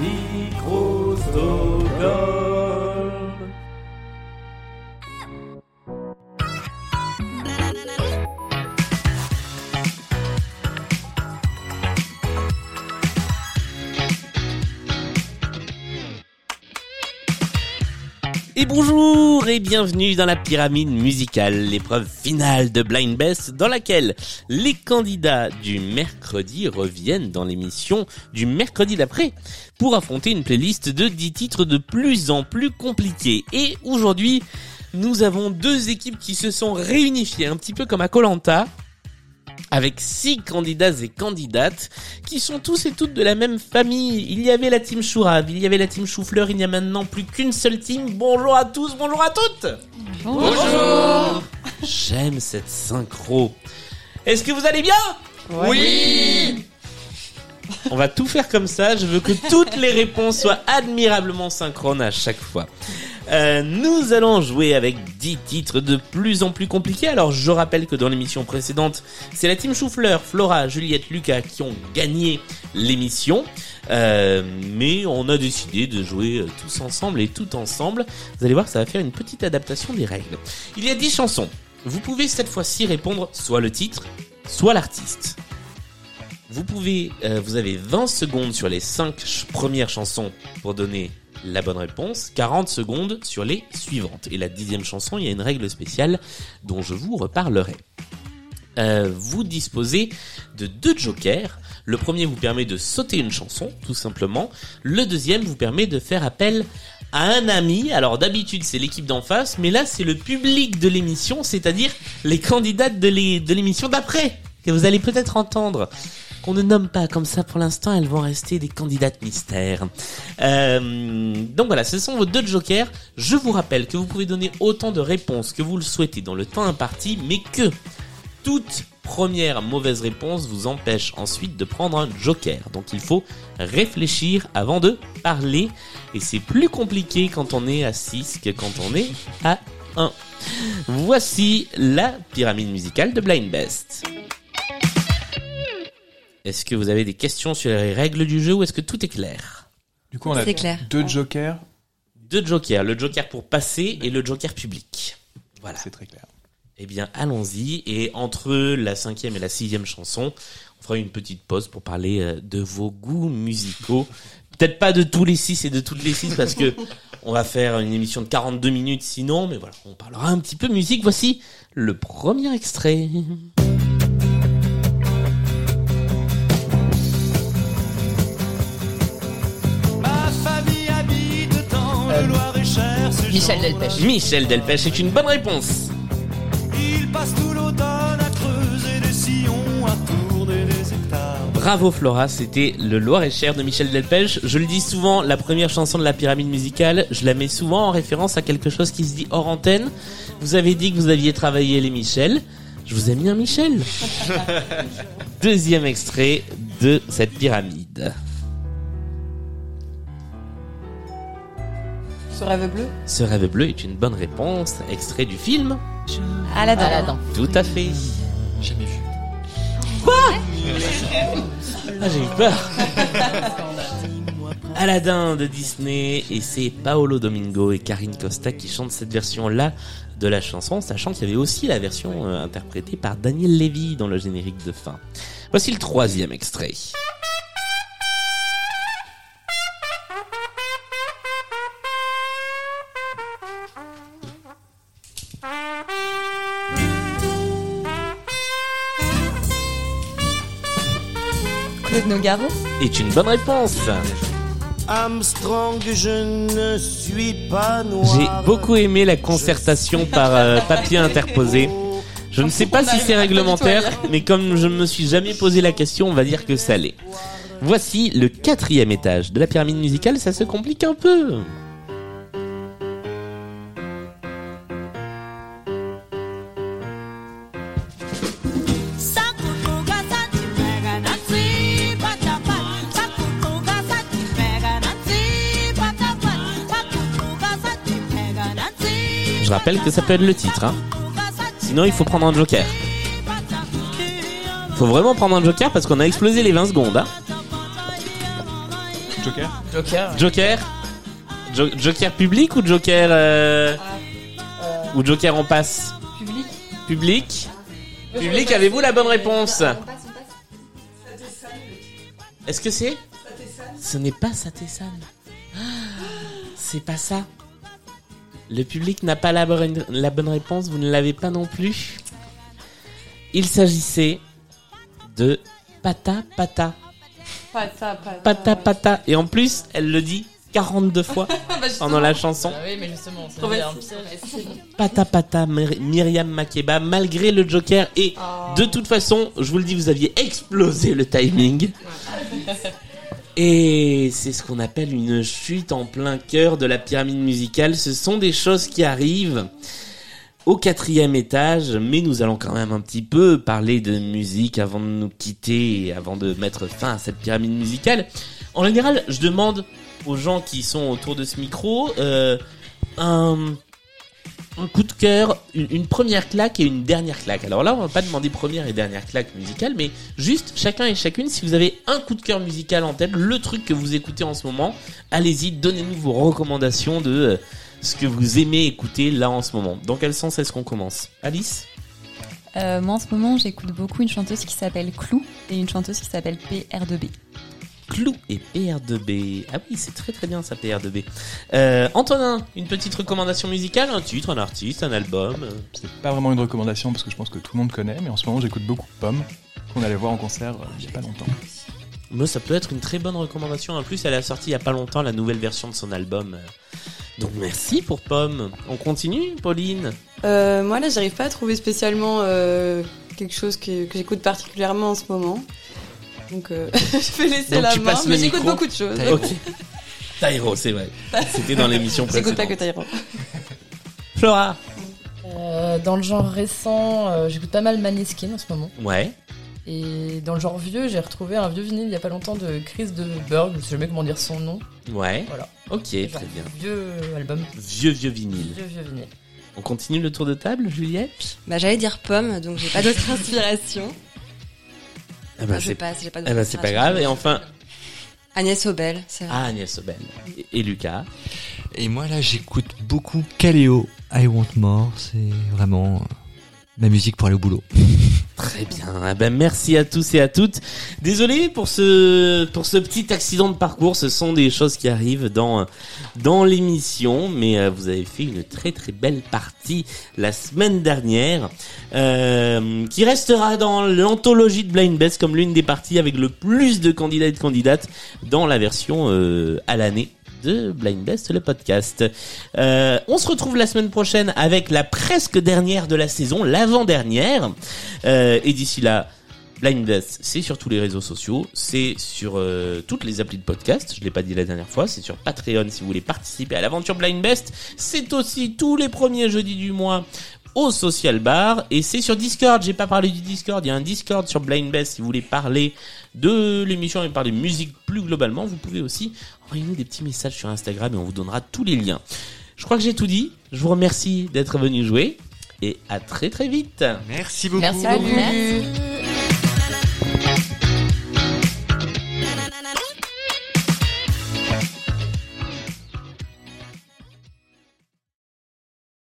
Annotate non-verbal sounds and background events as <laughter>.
Die Et bonjour et bienvenue dans la pyramide musicale, l'épreuve finale de Blind Best dans laquelle les candidats du mercredi reviennent dans l'émission du mercredi d'après pour affronter une playlist de 10 titres de plus en plus compliqués. Et aujourd'hui, nous avons deux équipes qui se sont réunifiées un petit peu comme à Colanta avec six candidats et candidates qui sont tous et toutes de la même famille. Il y avait la team Chourave, il y avait la team Choufleur, il n'y a maintenant plus qu'une seule team. Bonjour à tous, bonjour à toutes Bonjour J'aime cette synchro. Est-ce que vous allez bien? Oui On va tout faire comme ça, je veux que toutes les réponses soient admirablement synchrones à chaque fois. Euh, nous allons jouer avec 10 titres de plus en plus compliqués. Alors je rappelle que dans l'émission précédente, c'est la team Choufleur, Flora, Juliette, Lucas qui ont gagné l'émission. Euh, mais on a décidé de jouer euh, tous ensemble et tout ensemble. Vous allez voir, ça va faire une petite adaptation des règles. Il y a 10 chansons. Vous pouvez cette fois-ci répondre soit le titre, soit l'artiste. Vous pouvez, euh, vous avez 20 secondes sur les 5 ch- premières chansons pour donner la bonne réponse, 40 secondes sur les suivantes. Et la dixième chanson, il y a une règle spéciale dont je vous reparlerai. Euh, vous disposez de deux jokers. Le premier vous permet de sauter une chanson, tout simplement. Le deuxième vous permet de faire appel à un ami. Alors d'habitude c'est l'équipe d'en face, mais là c'est le public de l'émission, c'est-à-dire les candidates de l'é- de l'émission d'après, que vous allez peut-être entendre qu'on ne nomme pas comme ça pour l'instant, elles vont rester des candidates mystères. Euh, donc voilà, ce sont vos deux jokers. Je vous rappelle que vous pouvez donner autant de réponses que vous le souhaitez dans le temps imparti, mais que toute première mauvaise réponse vous empêche ensuite de prendre un joker. Donc il faut réfléchir avant de parler. Et c'est plus compliqué quand on est à 6 que quand on est à 1. Voici la pyramide musicale de Blind Best. Est-ce que vous avez des questions sur les règles du jeu ou est-ce que tout est clair? Du coup, on a clair. deux jokers. Deux jokers, le joker pour passer et le joker public. Voilà. C'est très clair. Eh bien, allons-y. Et entre la cinquième et la sixième chanson, on fera une petite pause pour parler euh, de vos goûts musicaux. <laughs> Peut-être pas de tous les six et de toutes les six parce que on va faire une émission de 42 minutes sinon, mais voilà, on parlera un petit peu musique. Voici le premier extrait. Michel Delpech. Michel Delpech est une bonne réponse. Ils passent tout l'automne à creuser des sillons, à tourner des hectares. Bravo Flora, c'était le Loir-et-Cher de Michel Delpech. Je le dis souvent, la première chanson de la pyramide musicale, je la mets souvent en référence à quelque chose qui se dit hors antenne. Vous avez dit que vous aviez travaillé les Michel. Je vous ai mis un Michel. <laughs> Deuxième extrait de cette pyramide. Ce rêve bleu Ce rêve bleu est une bonne réponse. Extrait du film. Aladdin. Aladdin. Tout à fait. Jamais vu. Ah, j'ai eu peur. <laughs> Aladdin de Disney et c'est Paolo Domingo et Karine Costa qui chantent cette version-là de la chanson, sachant qu'il y avait aussi la version euh, interprétée par Daniel Levy dans le générique de fin. Voici le troisième extrait. Claude Nogaro Est une bonne réponse. Armstrong, je ne suis pas noir. J'ai beaucoup aimé la concertation <laughs> par euh, papier interposé. Je ne sais pas si c'est réglementaire, mais comme je ne me suis jamais posé la question, on va dire que ça l'est. Voici le quatrième étage de la pyramide musicale, ça se complique un peu. Rappelle que ça peut être le titre, hein. Sinon, il faut prendre un joker. Faut vraiment prendre un joker parce qu'on a explosé les 20 secondes, hein. Joker Joker. Joker Jo- Joker public ou Joker euh, ou Joker en passe? Public. Public Public, avez-vous la bonne réponse? Est-ce que c'est? Ce n'est pas Satesan. Ah, C'est pas ça. Le public n'a pas la bonne, la bonne réponse, vous ne l'avez pas non plus. Il s'agissait de Pata Pata. Pata, pata. Pata Pata. Et en plus, elle le dit 42 fois <laughs> Bah, pendant la chanson. Ah oui, mais justement, c'est. Pata Pata, Myr- Myriam Makeba, malgré le Joker. Et Oh. de toute façon, je vous le dis, vous aviez explosé le timing. Et c'est ce qu'on appelle une chute en plein cœur de la pyramide musicale. Ce sont des choses qui arrivent au quatrième étage, mais nous allons quand même un petit peu parler de musique avant de nous quitter avant de mettre fin à cette pyramide musicale. En général, je demande aux gens qui sont autour de ce micro euh, un, un coup de cœur, une, première claque et une dernière claque. Alors là, on va pas demander première et dernière claque musicale, mais juste chacun et chacune, si vous avez un coup de cœur musical en tête, le truc que vous écoutez en ce moment, allez-y, donnez-nous vos recommandations de euh, ce que vous aimez écouter là en ce moment. Dans quel sens est-ce qu'on commence? Alice? Euh, moi, en ce moment, j'écoute beaucoup une chanteuse qui s'appelle Clou et une chanteuse qui s'appelle PR2B. Clou et PR2B. Ah oui, c'est très très bien ça, PR2B. Euh, Antonin, une petite recommandation musicale, un titre, un artiste, un album euh, C'est pas vraiment une recommandation parce que je pense que tout le monde connaît, mais en ce moment j'écoute beaucoup Pomme, qu'on allait voir en concert euh, il y a pas longtemps. Moi, ça peut être une très bonne recommandation. En plus, elle a sorti il y a pas longtemps la nouvelle version de son album. Donc merci pour Pomme. On continue, Pauline? Euh, moi là, j'arrive pas à trouver spécialement euh, quelque chose que, que j'écoute particulièrement en ce moment. Donc euh, <laughs> je vais laisser Donc, la main, mais j'écoute beaucoup de choses. Ok. <laughs> Tyro, c'est vrai. C'était dans l'émission J'écoute précédente. pas que Tyro. <laughs> Flora Euh, dans le genre récent, euh, j'écoute pas mal Maneskin en ce moment. Ouais. Et dans le genre vieux, j'ai retrouvé un vieux vinyle il y a pas longtemps de Chris de Burgh, je sais jamais comment dire son nom. Ouais. Voilà. Ok, très bien. Vieux album, Vieux, vieux vinyle. vieux vieux vinyle. On continue le tour de table, Juliette? Bah, j'allais dire pomme, donc j'ai pas d'autre inspiration. Eh ben, Enfin, je c'est passe, j'ai pas d'autre eh ben, c'est pas inspiration. grave. Et enfin, Agnès Obel, c'est vrai. ah, Agnès Obel. Et, et Lucas Et moi là j'écoute beaucoup Kaleo, I Want More, c'est vraiment ma musique pour aller au boulot. <laughs> Très bien. Eh ben, merci à tous et à toutes. Désolé pour ce pour ce petit accident de parcours. Ce sont des choses qui arrivent dans dans l'émission, mais euh, vous avez fait une très très belle partie la semaine dernière, euh, qui restera dans l'anthologie de Blind Best comme l'une des parties avec le plus de candidats et de candidates dans la version euh, à l'année de Blind Best, le podcast. Euh, on se retrouve la semaine prochaine avec la presque dernière de la saison, l'avant-dernière. Euh, et d'ici là, Blind Best, c'est sur tous les réseaux sociaux, c'est sur euh, toutes les applis de podcast, je l'ai pas dit la dernière fois, c'est sur Patreon si vous voulez participer à l'aventure Blind Best. C'est aussi tous les premiers jeudis du mois au Social Bar et c'est sur Discord. J'ai pas parlé du Discord. Il y a un Discord sur Blind Best si vous voulez parler de l'émission et parler musique plus globalement. Vous pouvez aussi envoyer nous des petits messages sur Instagram et on vous donnera tous les liens. Je crois que j'ai tout dit. Je vous remercie d'être venu jouer et à très très vite. Merci beaucoup. Merci Salut. beaucoup.